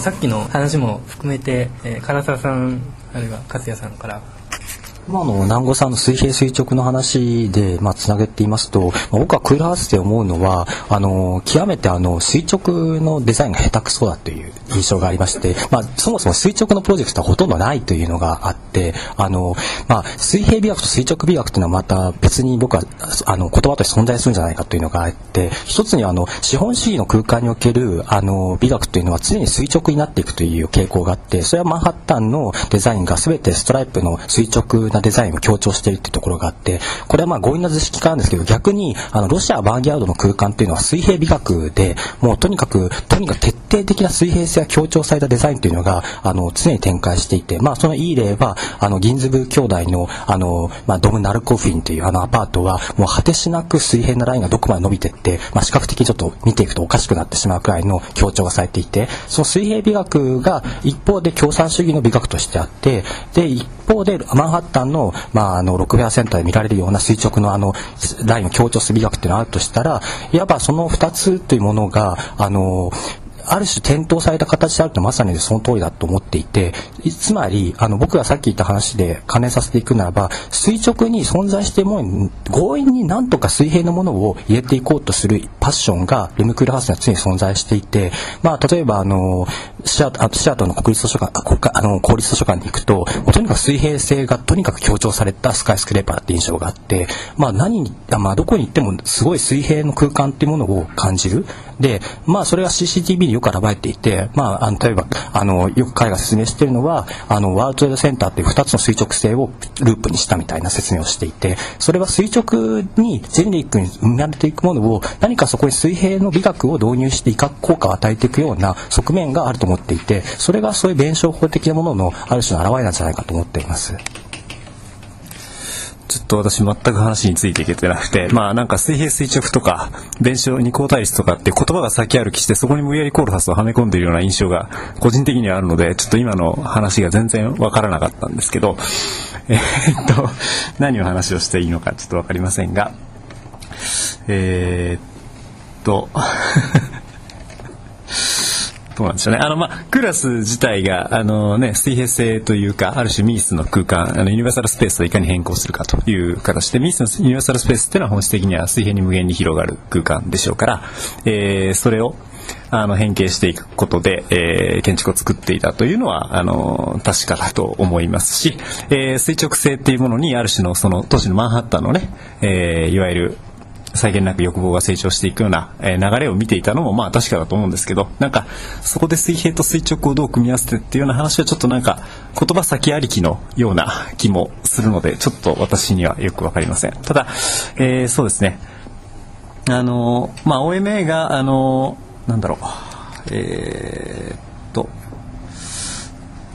さっきの話も含めて、えー、唐沢さんあるいは勝也さんからまあ、の南郷さんの水平垂直の話で、まあ、つなげていますと、ま、僕はクールハウスで思うのはあの極めてあの垂直のデザインが下手くそだという印象がありまして、まあ、そもそも垂直のプロジェクトはほとんどないというのがあってあの、まあ、水平美学と垂直美学というのはまた別に僕はあの言葉として存在するんじゃないかというのがあって一つにあの資本主義の空間におけるあの美学というのは常に垂直になっていくという傾向があってそれはマンハッタンのデザインが全てストライプの垂直なデザインを強調しているっていうところがあって、これはまあ強引な図式化なんですけど、逆に、あの、ロシアバーギャードの空間っていうのは水平美学で、もうとにかく、とにかく徹底的な水平性が強調されたデザインというのが、あの、常に展開していて、まあそのいい例は、あの、銀ズブー兄弟の、あの、まあドムナルコフィンというあのアパートは、もう果てしなく水平なラインがどこまで伸びていって、まあ視覚的にちょっと見ていくとおかしくなってしまうくらいの強調がされていて、その水平美学が一方で共産主義の美学としてあって、で、一方でマンハッタンの、まあ、あの6フェアセンターで見られるような垂直のあのラインを強調する美学っていうのがあるとしたらいわばその2つというものがあのある種転倒された形であるとまさにその通りだと思っていてつまりあの僕がさっき言った話で関連させていくならば垂直に存在しても強引になんとか水平のものを入れていこうとするパッションがレムクールハウスには常に存在していて、まあ、例えばあのシアシアトの国立図書館あ国あの公立図書館に行くととにかく水平性がとにかく強調されたスカイスクレーパーって印象があって、まあ、何に、まあ、どこに行ってもすごい水平の空間っていうものを感じる。で、まあ、それは CCTV によく現れていて、まあ、あの例えばあのよく彼が説明しているのはあのワールドトレードセンターっていう2つの垂直性をループにしたみたいな説明をしていてそれは垂直にジェネリックに生まれていくものを何かそこに水平の美学を導入して威嚇効果を与えていくような側面があると思っていてそれがそういう弁証法的なもののある種の表れなんじゃないかと思っています。ちょっと私全く話についていけてなくて、まあなんか水平垂直とか、弁証二項対立とかって言葉が先歩きして、そこに無理やりコールハスをはめ込んでいるような印象が個人的にはあるので、ちょっと今の話が全然わからなかったんですけど、えー、っと、何を話をしていいのかちょっとわかりませんが、えー、っと、そうなんですよね。あの、まあ、クラス自体が、あのね、水平性というか、ある種ミースの空間、あの、ユニバーサルスペースをいかに変更するかという形で、ミースのユニバーサルスペースっていうのは本質的には水平に無限に広がる空間でしょうから、えー、それを、あの変形していくことで、えー、建築を作っていたというのはあの確かだと思いますし、えー、垂直性っていうものにある種のその都市のマンハッタンのね、えー、いわゆる際限なく欲望が成長していくような、え流れを見ていたのもまあ確かだと思うんですけどなんかそこで水平と垂直をどう組み合わせてっていうような話はちょっとなんか言葉先ありきのような気もするのでちょっと私にはよく分かりません。ただ、えー、そうですね。あのまあ OMA があのなんだろう。えー、っと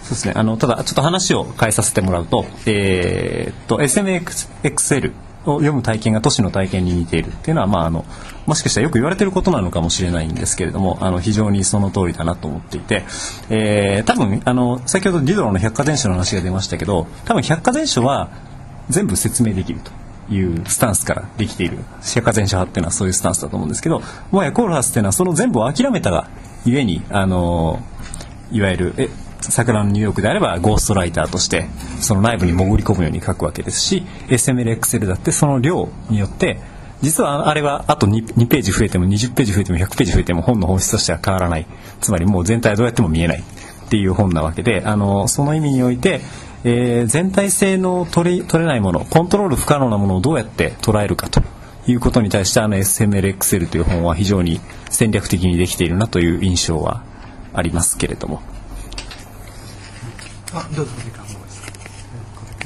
そうですね。あの、ただ、ちょっと話を変えさせてもらうと、えー、っと、SMXL 読む体験が都市の体験に似ているっていうのは、まあ、あのもしかしたらよく言われてることなのかもしれないんですけれどもあの非常にその通りだなと思っていて、えー、多分あの先ほどディドロの百貨電車の話が出ましたけど多分百貨電車は全部説明できると。いうスタンスからできている百貨電車派っていうのはそういうスタンスだと思うんですけどもやコールハスっていうのはその全部を諦めたがゆえにあのいわゆるえ桜のニューヨークであればゴーストライターとしてその内部に潜り込むように書くわけですし SMLXL だってその量によって実はあれはあと 2, 2ページ増えても20ページ増えても100ページ増えても本の本質としては変わらない。つまりもう全体はどうやっても見えない。っていう本なわけであのその意味において、えー、全体性の取れ取れないものコントロール不可能なものをどうやって捉えるかと。いうことに対してあの SMLXL という本は非常に戦略的にできているなという印象はありますけれども。あどうぞ時間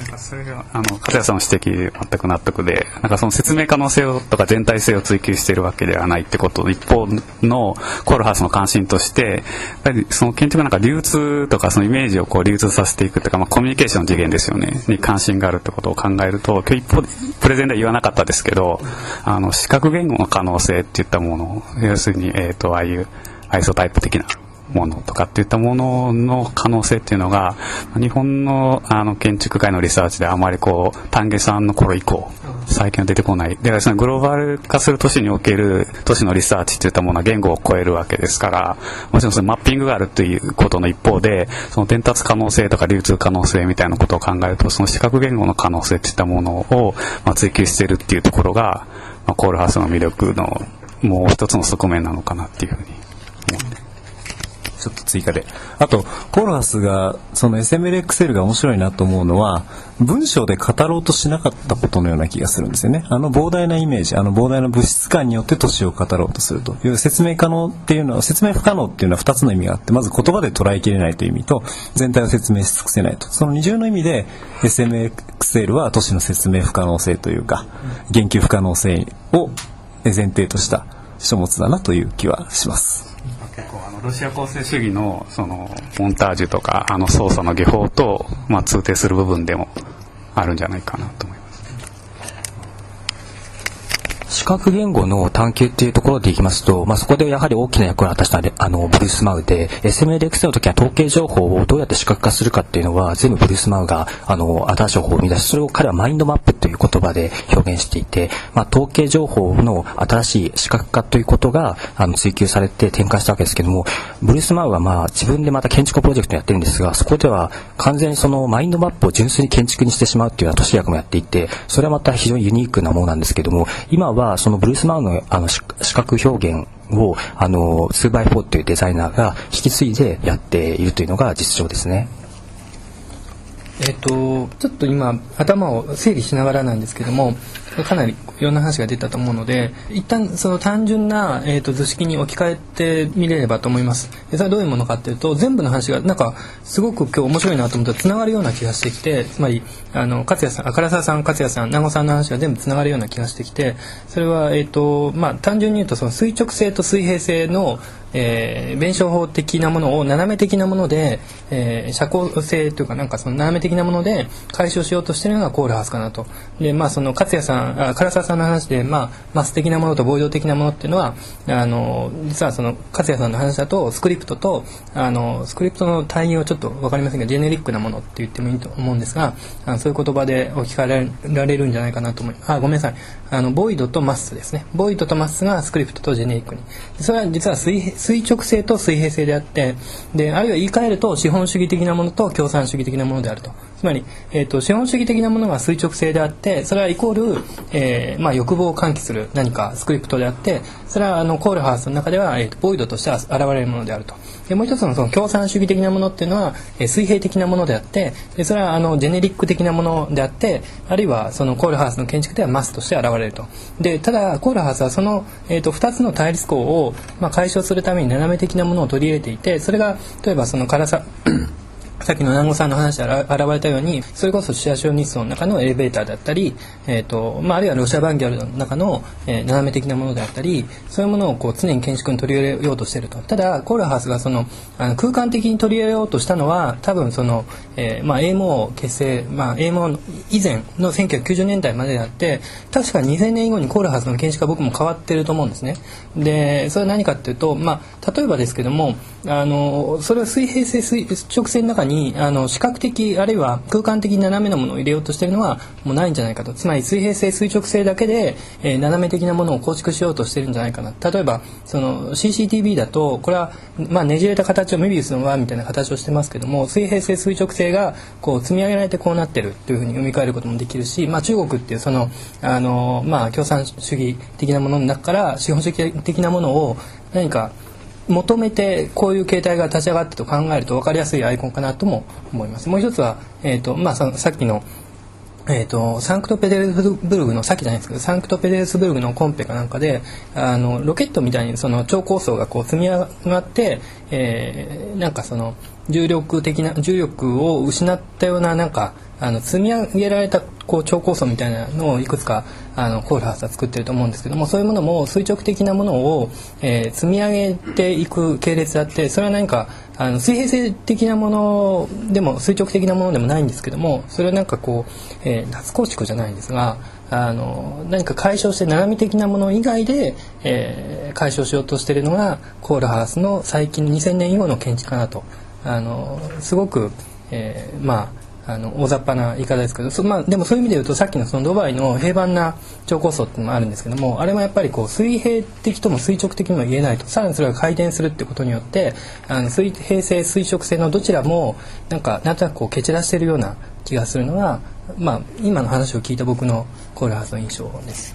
なんかそれがあの片谷さんの指摘全く納得でなんかその説明可能性をとか全体性を追求しているわけではないってこと一方のコールハウスの関心としてやっぱりその建築なんか流通とかそのイメージをこう流通させていくというか、まあ、コミュニケーションの次元ですよねに関心があるってことを考えると今日一方プレゼンでは言わなかったですけどあの視覚言語の可能性っていったもの要するに、えー、とああいうアイソタイプ的なものとかっていったものの可能性っていうのが日本のあの建築界のリサーチであまりこう丹下さんの頃以降最近は出てこないでそのグローバル化する都市における都市のリサーチっていったものは言語を超えるわけですからもちろんそのマッピングがあるということの一方でその伝達可能性とか流通可能性みたいなことを考えるとその視覚言語の可能性っていったものを、まあ、追求してるっていうところが、まあ、コールハウスの魅力のもう一つの側面なのかなっていうふうに思って。ちょっと追加で。あと、コーラスが、その SMLXL が面白いなと思うのは、文章で語ろうとしなかったことのような気がするんですよね。あの膨大なイメージ、あの膨大な物質感によって都市を語ろうとするという説明可能っていうのは、説明不可能っていうのは2つの意味があって、まず言葉で捉えきれないという意味と、全体を説明し尽くせないと。その二重の意味で、SMXL は都市の説明不可能性というか、言及不可能性を前提とした書物だなという気はします。結構あのロシア構成主義のそのモンタージュとかあの操作の技法と、まあ、通底する部分でもあるんじゃないかなと思います。視覚言語の探求っていうところでいきますと、まあ、そこでやはり大きな役を果たしたあのブルース・マウで SMLX の時は統計情報をどうやって視覚化するかっていうのは全部ブルース・マウがあの新しい情報を生み出しそれを彼はマインドマップという言葉で表現していて、まあ、統計情報の新しい視覚化ということがあの追求されて展開したわけですけどもブルース・マウはまあ自分でまた建築プロジェクトやってるんですがそこでは完全にそのマインドマップを純粋に建築にしてしまうっていうような都市役もやっていてそれはまた非常にユニークなものなんですけども今はそのブルース・マウのあの視覚表現をあの 2x4 というデザイナーが引き継いでやっているというのが実情ですね。えっ、とちょっと今頭を整理しながらなんですけどもかなりいろんな話が出たと思うので一旦その単純な、えーと、図式に置き換えてみれればと思います。でそれはどういうものかっていうと全部の話がなんかすごく今日面白いなと思ったらつながるような気がしてきてつまりあの勝也さん唐沢さん勝也さん南郷さんの話が全部つながるような気がしてきてそれは、えーとまあ、単純に言うとその垂直性と水平性のえー、弁証法的なものを斜め的なもので、えー、社交性というかなんかその斜め的なもので解消しようとしてるのがコールハウスかなと。でまあその勝也さんあ唐沢さんの話で、まあ、マス的なものとボイド的なものっていうのはあの実はその勝也さんの話だとスクリプトとあのスクリプトの単位をちょっと分かりませんがジェネリックなものって言ってもいいと思うんですがあのそういう言葉で置き換えられるんじゃないかなと思います。あごめんなさいあのボイドとマスですねボイドとマスがスクリプトとジェネリックにそれは実は水平垂直性と水平性であってであるいは言い換えると資本主義的なものと共産主義的なものであると。つまり、えーと、資本主義的なものが垂直性であってそれはイコール、えーまあ、欲望を喚起する何かスクリプトであってそれはあのコールハウスの中では、えーと、ボイドとしては現れるものであると。でもう一つのその共産主義的なものっていうのは、えー、水平的なものであってでそれはあのジェネリック的なものであってあるいはそのコールハウスの建築ではマスとして現れると。でただコールハウスはその、えーと、2つの対立項を、まあ、解消するために斜め的なものを取り入れていてそれが例えばその辛ささっきの南郷さんの話で現れたようにそれこそシアシオニストの中のエレベーターだったり、えーとまあ、あるいはロシアバンギャルの中の、えー、斜め的なものであったりそういうものをこう常に建築に取り入れようとしていると。ただコールハウスがそのあの空間的に取り入れようとしたのは多分その、えーまあ、AMO 結成、まあ、AMO 以前の1990年代までであって確か2000年以後にコールハウスの建築は僕も変わってると思うんですね。でそれは何かっていうと、まあ、例えばですけどもあのそれは水平性垂直線の中ににあの視覚的あるいは空間的に斜めなものを入れようとしているのはもうないんじゃないかと。つまり水平性垂直性だけで、えー、斜め的なものを構築しようとしているんじゃないかな。例えばその CCTV だとこれは、まあ、ねじれた形をメビウスの輪みたいな形をしてますけども水平性垂直性がこう積み上げられてこうなってるというふうに読み替えることもできるし、まあ、中国っていうそのあの、まあ、共産主義的なものの中から資本主義的なものを何か求めてこういう形態が立ち上がったと考えると分かりやすいアイコンかなとも思います。もう一つは、えーとまあ、さっきのえーと、サンクトペテルブルグのさっきじゃないですけどサンクトペテルスブルグのコンペかなんかであのロケットみたいにその超高層がこう積み上がって、えー、なんかその重力的な重力を失ったようななんかあの積み上げられたこう超高層みたいなのをいくつかあのコールハウスは作ってると思うんですけどもそういうものも垂直的なものを、えー、積み上げていく系列であってそれは何かあの水平性的なものでも垂直的なものでもないんですけどもそれはなんかこう、えー、脱構築じゃないんですがあの何か解消して斜め的なもの以外で、えー、解消しようとしているのがコールハウスの最近2000年以後の建築かなと。あのすごく、えー、まああの大雑把な言い方ですけどそ、まあ、でもそういう意味で言うとさっきのそのドバイの平板な超高層っていうのもあるんですけどもあれもやっぱりこう水平的とも垂直的にも言えないとさらにそれが回転するってことによってあの水平性垂直性のどちらもなんかなんとなくこう蹴散らしてるような気がするのが、まあ、今の話を聞いた僕のコールハウスの印象です。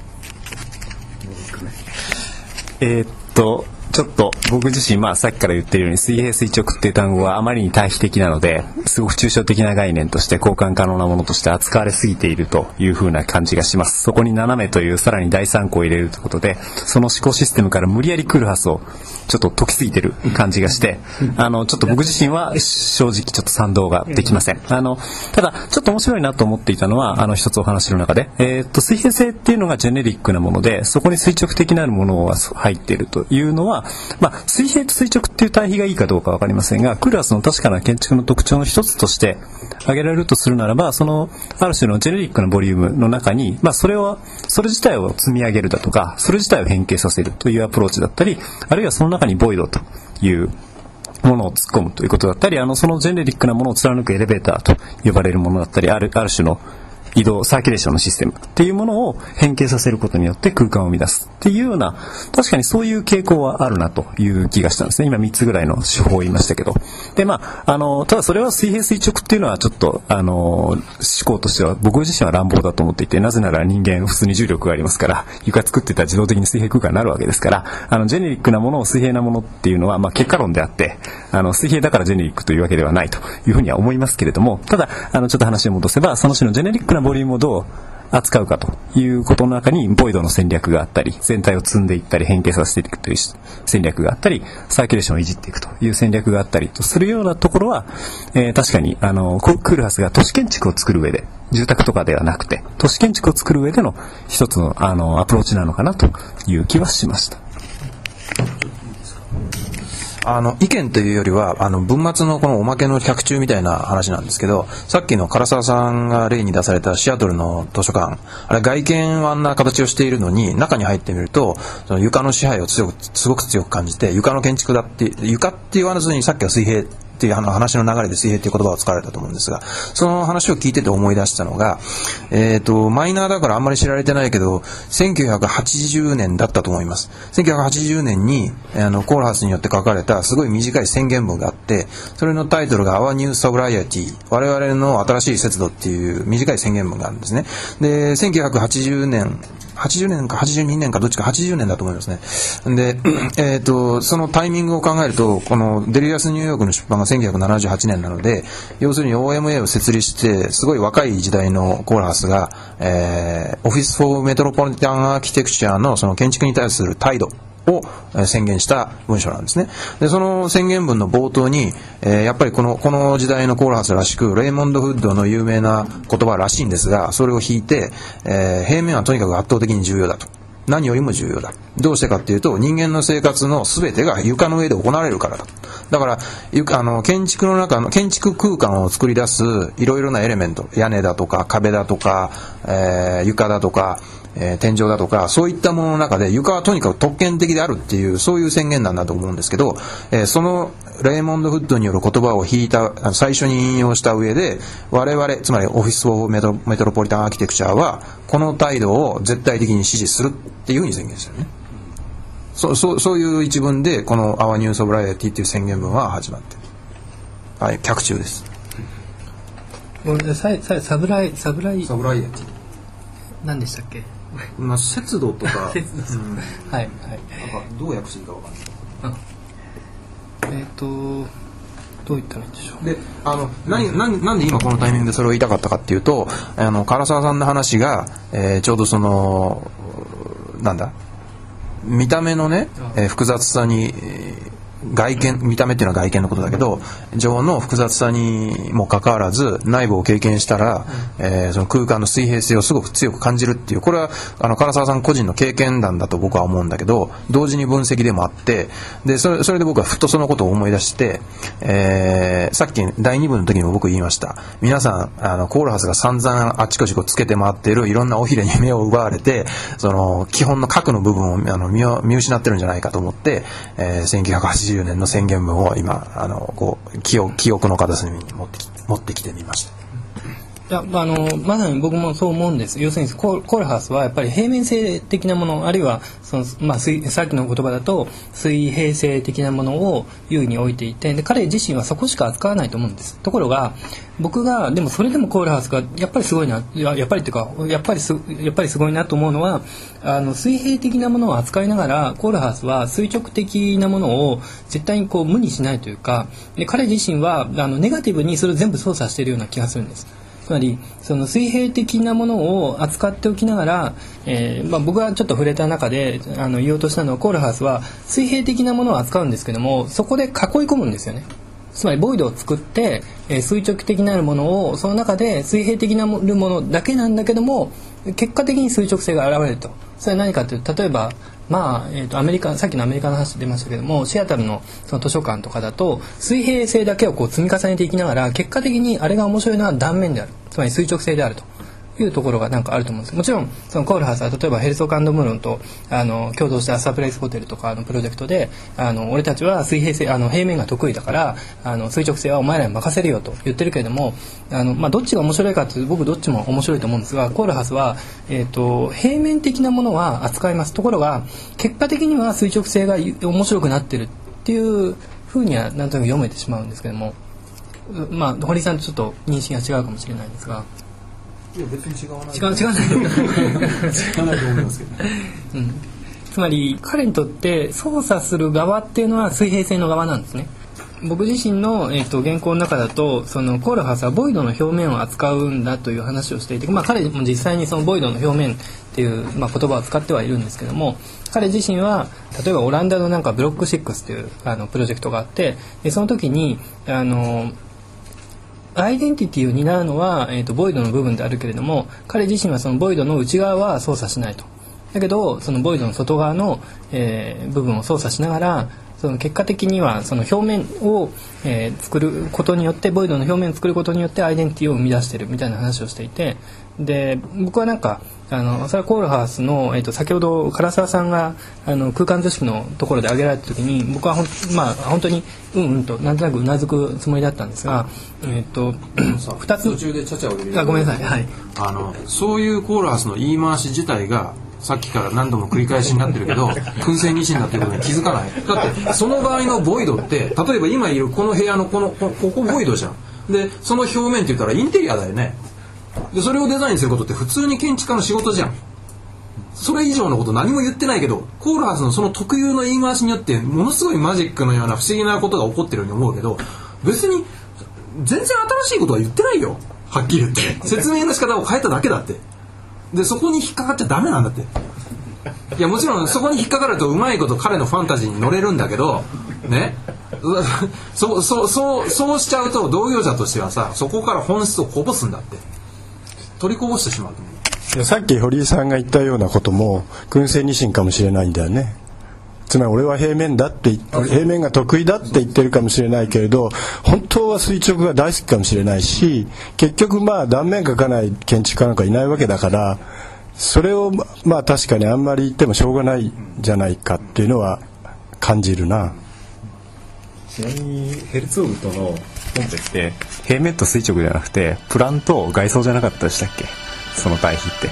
えー、っとちょっと僕自身、まあさっきから言ってるように水平垂直っていう単語はあまりに対比的なのですごく抽象的な概念として交換可能なものとして扱われすぎているというふうな感じがします。そこに斜めというさらに第三項を入れるということでその思考システムから無理やりクールハスをちょっと解きすぎてる感じがしてあのちょっと僕自身は正直ちょっと賛同ができません。あのただちょっと面白いなと思っていたのはあの一つお話の中で、えー、っと水平性っていうのがジェネリックなものでそこに垂直的なものが入っているというのはまあ、水平と垂直っていう対比がいいかどうか分かりませんがクラスの確かな建築の特徴の一つとして挙げられるとするならばそのある種のジェネリックなボリュームの中に、まあ、それをそれ自体を積み上げるだとかそれ自体を変形させるというアプローチだったりあるいはその中にボイドというものを突っ込むということだったりあのそのジェネリックなものを貫くエレベーターと呼ばれるものだったりあるある種の移動、サーキュレーションのシステムっていうものを変形させることによって空間を生み出すっていうような、確かにそういう傾向はあるなという気がしたんですね。今3つぐらいの手法を言いましたけど。で、まあ、あの、ただそれは水平垂直っていうのはちょっと、あの、思考としては僕自身は乱暴だと思っていて、なぜなら人間普通に重力がありますから、床作ってたら自動的に水平空間になるわけですから、あの、ジェネリックなものを水平なものっていうのは、まあ、結果論であって、あの、水平だからジェネリックというわけではないというふうには思いますけれども、ただ、あの、ちょっと話を戻せば、その種のジェネリックなボリュームをどう扱うかということの中に、ボイドの戦略があったり、全体を積んでいったり変形させていくという戦略があったり、サーキュレーションをいじっていくという戦略があったりとするようなところは、えー、確かに、あの、クールハスが都市建築を作る上で、住宅とかではなくて、都市建築を作る上での一つの、あの、アプローチなのかなという気はしました。あの意見というよりはあの文末のこのおまけの百中みたいな話なんですけどさっきの唐沢さんが例に出されたシアトルの図書館あれ外見はあんな形をしているのに中に入ってみるとその床の支配を強くすごく強く感じて床の建築だって床って言わずにさっきは水平っていう話の流れで水平っていう言葉を使われたと思うんですが、その話を聞いてて思い出したのが、えっ、ー、と、マイナーだからあんまり知られてないけど、1980年だったと思います。1980年に、あの、コーラハスによって書かれたすごい短い宣言文があって、それのタイトルが Our New Sobriety 我々の新しい節度っていう短い宣言文があるんですね。で、1980年80年か82年かどっちか80年だと思いますね。で、えっ、ー、と、そのタイミングを考えると、このデリアスニューヨークの出版が1978年なので、要するに OMA を設立して、すごい若い時代のコーラハスが、えー、オフィス・フォー・メトロポリタン・アーキテクチャのその建築に対する態度を宣言した文書なんですね。で、その宣言文の冒頭に、えー、やっぱりこの、この時代のコールハスらしく、レイモンド・フッドの有名な言葉らしいんですが、それを引いて、えー、平面はとにかく圧倒的に重要だと。何よりも重要だ。どうしてかっていうと、人間の生活の全てが床の上で行われるからだ。だから、あの、建築の中の、建築空間を作り出すいろいろなエレメント、屋根だとか壁だとか、えー、床だとか、えー、天井だとか、そういったものの中で床はとにかく特権的であるっていう、そういう宣言なんだと思うんですけど、えー、そのレーモンド・フッドによる言葉を引いた、最初に引用した上で、我々、つまりオフィス・オブメトロポリタン・アーキテクチャーは、この態度を絶対的に支持するっていうふうに宣言したよね。そそうそういう一文で、この Our New Sobriety っていう宣言文は始まってる。はい、脚注です。 sobri、sobri。sobriety。何でしたっけ？まあ、節度とか、節度、うん、はいはいどう訳していいかわかんないえっ、ー、とどう言ったらいいんでしょう？であの何何なんで今このタイミングでそれを言いたかったかっていうとあの唐沢さんの話が、えー、ちょうどそのなんだ見た目のね、えー、複雑さに外見見た目っていうのは外見のことだけど情の複雑さにもかかわらず内部を経験したら、えーその空間の水平性をすごく強く感じるっていうこれはあの唐沢さん個人の経験談だと僕は思うんだけど同時に分析でもあってでそれそれで僕はふっとそのことを思い出して、えーさっき第2部の時にも僕言いました。皆さんあのコールハスが散々あちこちこうつけて回っているいろんな尾ひれに目を奪われてその基本の核の部分をあの見失ってるんじゃないかと思って、えー1980年の宣言文を今あのこう記憶記憶の片隅に持ってき持ってきてみました。いやあのまさに僕もそう思うんです要するにコールハウスはやっぱり平面性的なものあるいはその、まあ、さっきの言葉だと水平性的なものを優位に置いていてで彼自身はそこしか扱わないと思うんですところが僕がでもそれでもコールハウスがやっぱりすごいなややっぱりっていうかやっぱりすやっぱりすごいなと思うのはあの水平的なものを扱いながらコールハウスは垂直的なものを絶対にこう無にしないというかで彼自身はあのネガティブにそれを全部操作しているような気がするんです。つまりその水平的なものを扱っておきながら、えーまあ、僕がちょっと触れた中であの言おうとしたのはコールハウスは水平的なものを扱うんですけどもそこで囲い込むんですよね。つまりボイドを作って、えー垂直的なるものをその中で水平的なものだけなんだけども結果的に垂直性が現れるとそれは何かというと例えばまあえー、とアメリカさっきのアメリカの話出ましたけどもシアタルのその図書館とかだと水平性だけをこう積み重ねていきながら結果的にあれが面白いのは断面である。つまり垂直性であると。いうところがなんかあると思うんですもちろんそのコールハウスは例えばヘルソーカンドムーロンとあの共同したサプライズホテルとかのプロジェクトであの俺たちは水平性あの平面が得意だからあの垂直性はお前らに任せるよと言ってるけれどもあの、まあ、どっちが面白いかっていうと僕どっちも面白いと思うんですがコールハウスは、えー、と平面的なものは扱いますところが結果的には垂直性が面白くなってるっていうふうにはなんとなく読めてしまうんですけども。まあ、堀さんとちょっと認識が違うかもしれないですが。いや別に違わない。違う違う違わない。と思いますけど。うん、つまり彼にとって操作する側っていうのは水平線の側なんですね。僕自身の、えー、と原稿の中だとそのコールハウスはボイドの表面を扱うんだという話をしていて、まあ、彼も実際にそのボイドの表面っていう、まあ、言葉を使ってはいるんですけども彼自身は例えばオランダのなんかブロック6っていうあのプロジェクトがあってでその時にあのアイデンティティを担うのは、えー、とボイドの部分であるけれども彼自身はそのボイドの内側は操作しないと。だけどそのボイドの外側の、えー部分を操作しながらその結果的にはその表面を、えー作ることによってボイドの表面を作ることによってアイデンティティを生み出してるみたいな話をしていてで僕はなんかあのそれはコールハウスの、えー、と先ほど唐沢さんがあの空間図式のところで挙げられた時に僕はほん、まあ、本当にうんうんとなんとなくうなずくつもりだったんですが、えー、と2つ。途中でちゃちゃを入れる。あごめんなさい。はい。あのそういうコーラスの言い回し自体がさっきから何度も繰り返しになってるけど燻製ニシンだっていうことに気づかない。だってその場合のボイドって例えば今いるこの部屋のこのここボイドじゃん。でその表面って言ったらインテリアだよね。でそれをデザインすることって普通に建築家の仕事じゃん。それ以上のこと何も言ってないけどコールハウスのその特有の言い回しによってものすごいマジックのような不思議なことが起こってるように思うけど別に全然新しいことは言ってないよ。はっきり言って。説明の仕方を変えただけだって。でそこに引っかかっちゃダメなんだって。いやもちろんそこに引っかかるとうまいこと彼のファンタジーに乗れるんだけどね。そうそうそうそうしちゃうと同業者としてはさそこから本質をこぼすんだって。取りこぼしてしまうと思う。いやさっき堀井さんが言ったようなことも燻製ニシンかもしれないんだよね。つまり俺は平面だって平面が得意だって言ってるかもしれないけれど本当は垂直が大好きかもしれないし結局まあ断面描かない建築家なんかいないわけだからそれをまあ確かにあんまり言ってもしょうがないじゃないかっていうのは感じるな。ちなみにヘルツォーグとのコンペって平面と垂直じゃなくてプランと外装じゃなかったでしたっけ？その対比って。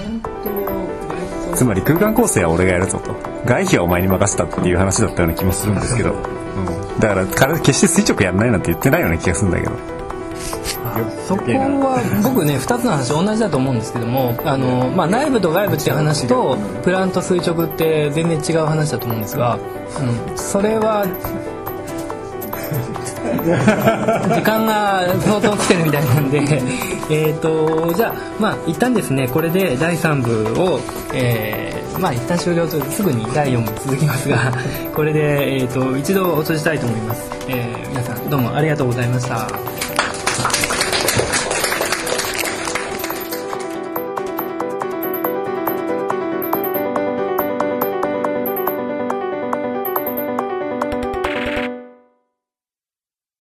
つまり空間構成は俺がやるぞと外皮はお前に任せたっていう話だったような気もするんですけど、うん、だから彼決して垂直やんないなんて言ってないような気がするんだけど。そこは僕ね2つの話同じだと思うんですけどもあの、まあ、内部と外部っていう話とプラント垂直って全然違う話だと思うんですが、うん、それは時間が相当来てるみたいなんで えっとじゃあまあ一旦ですねこれで第3部を、えー、まあ一旦終了とすぐに第4部続きますが これで、えー、と一度お閉じたいと思います、えー皆さんどうもありがとうございました。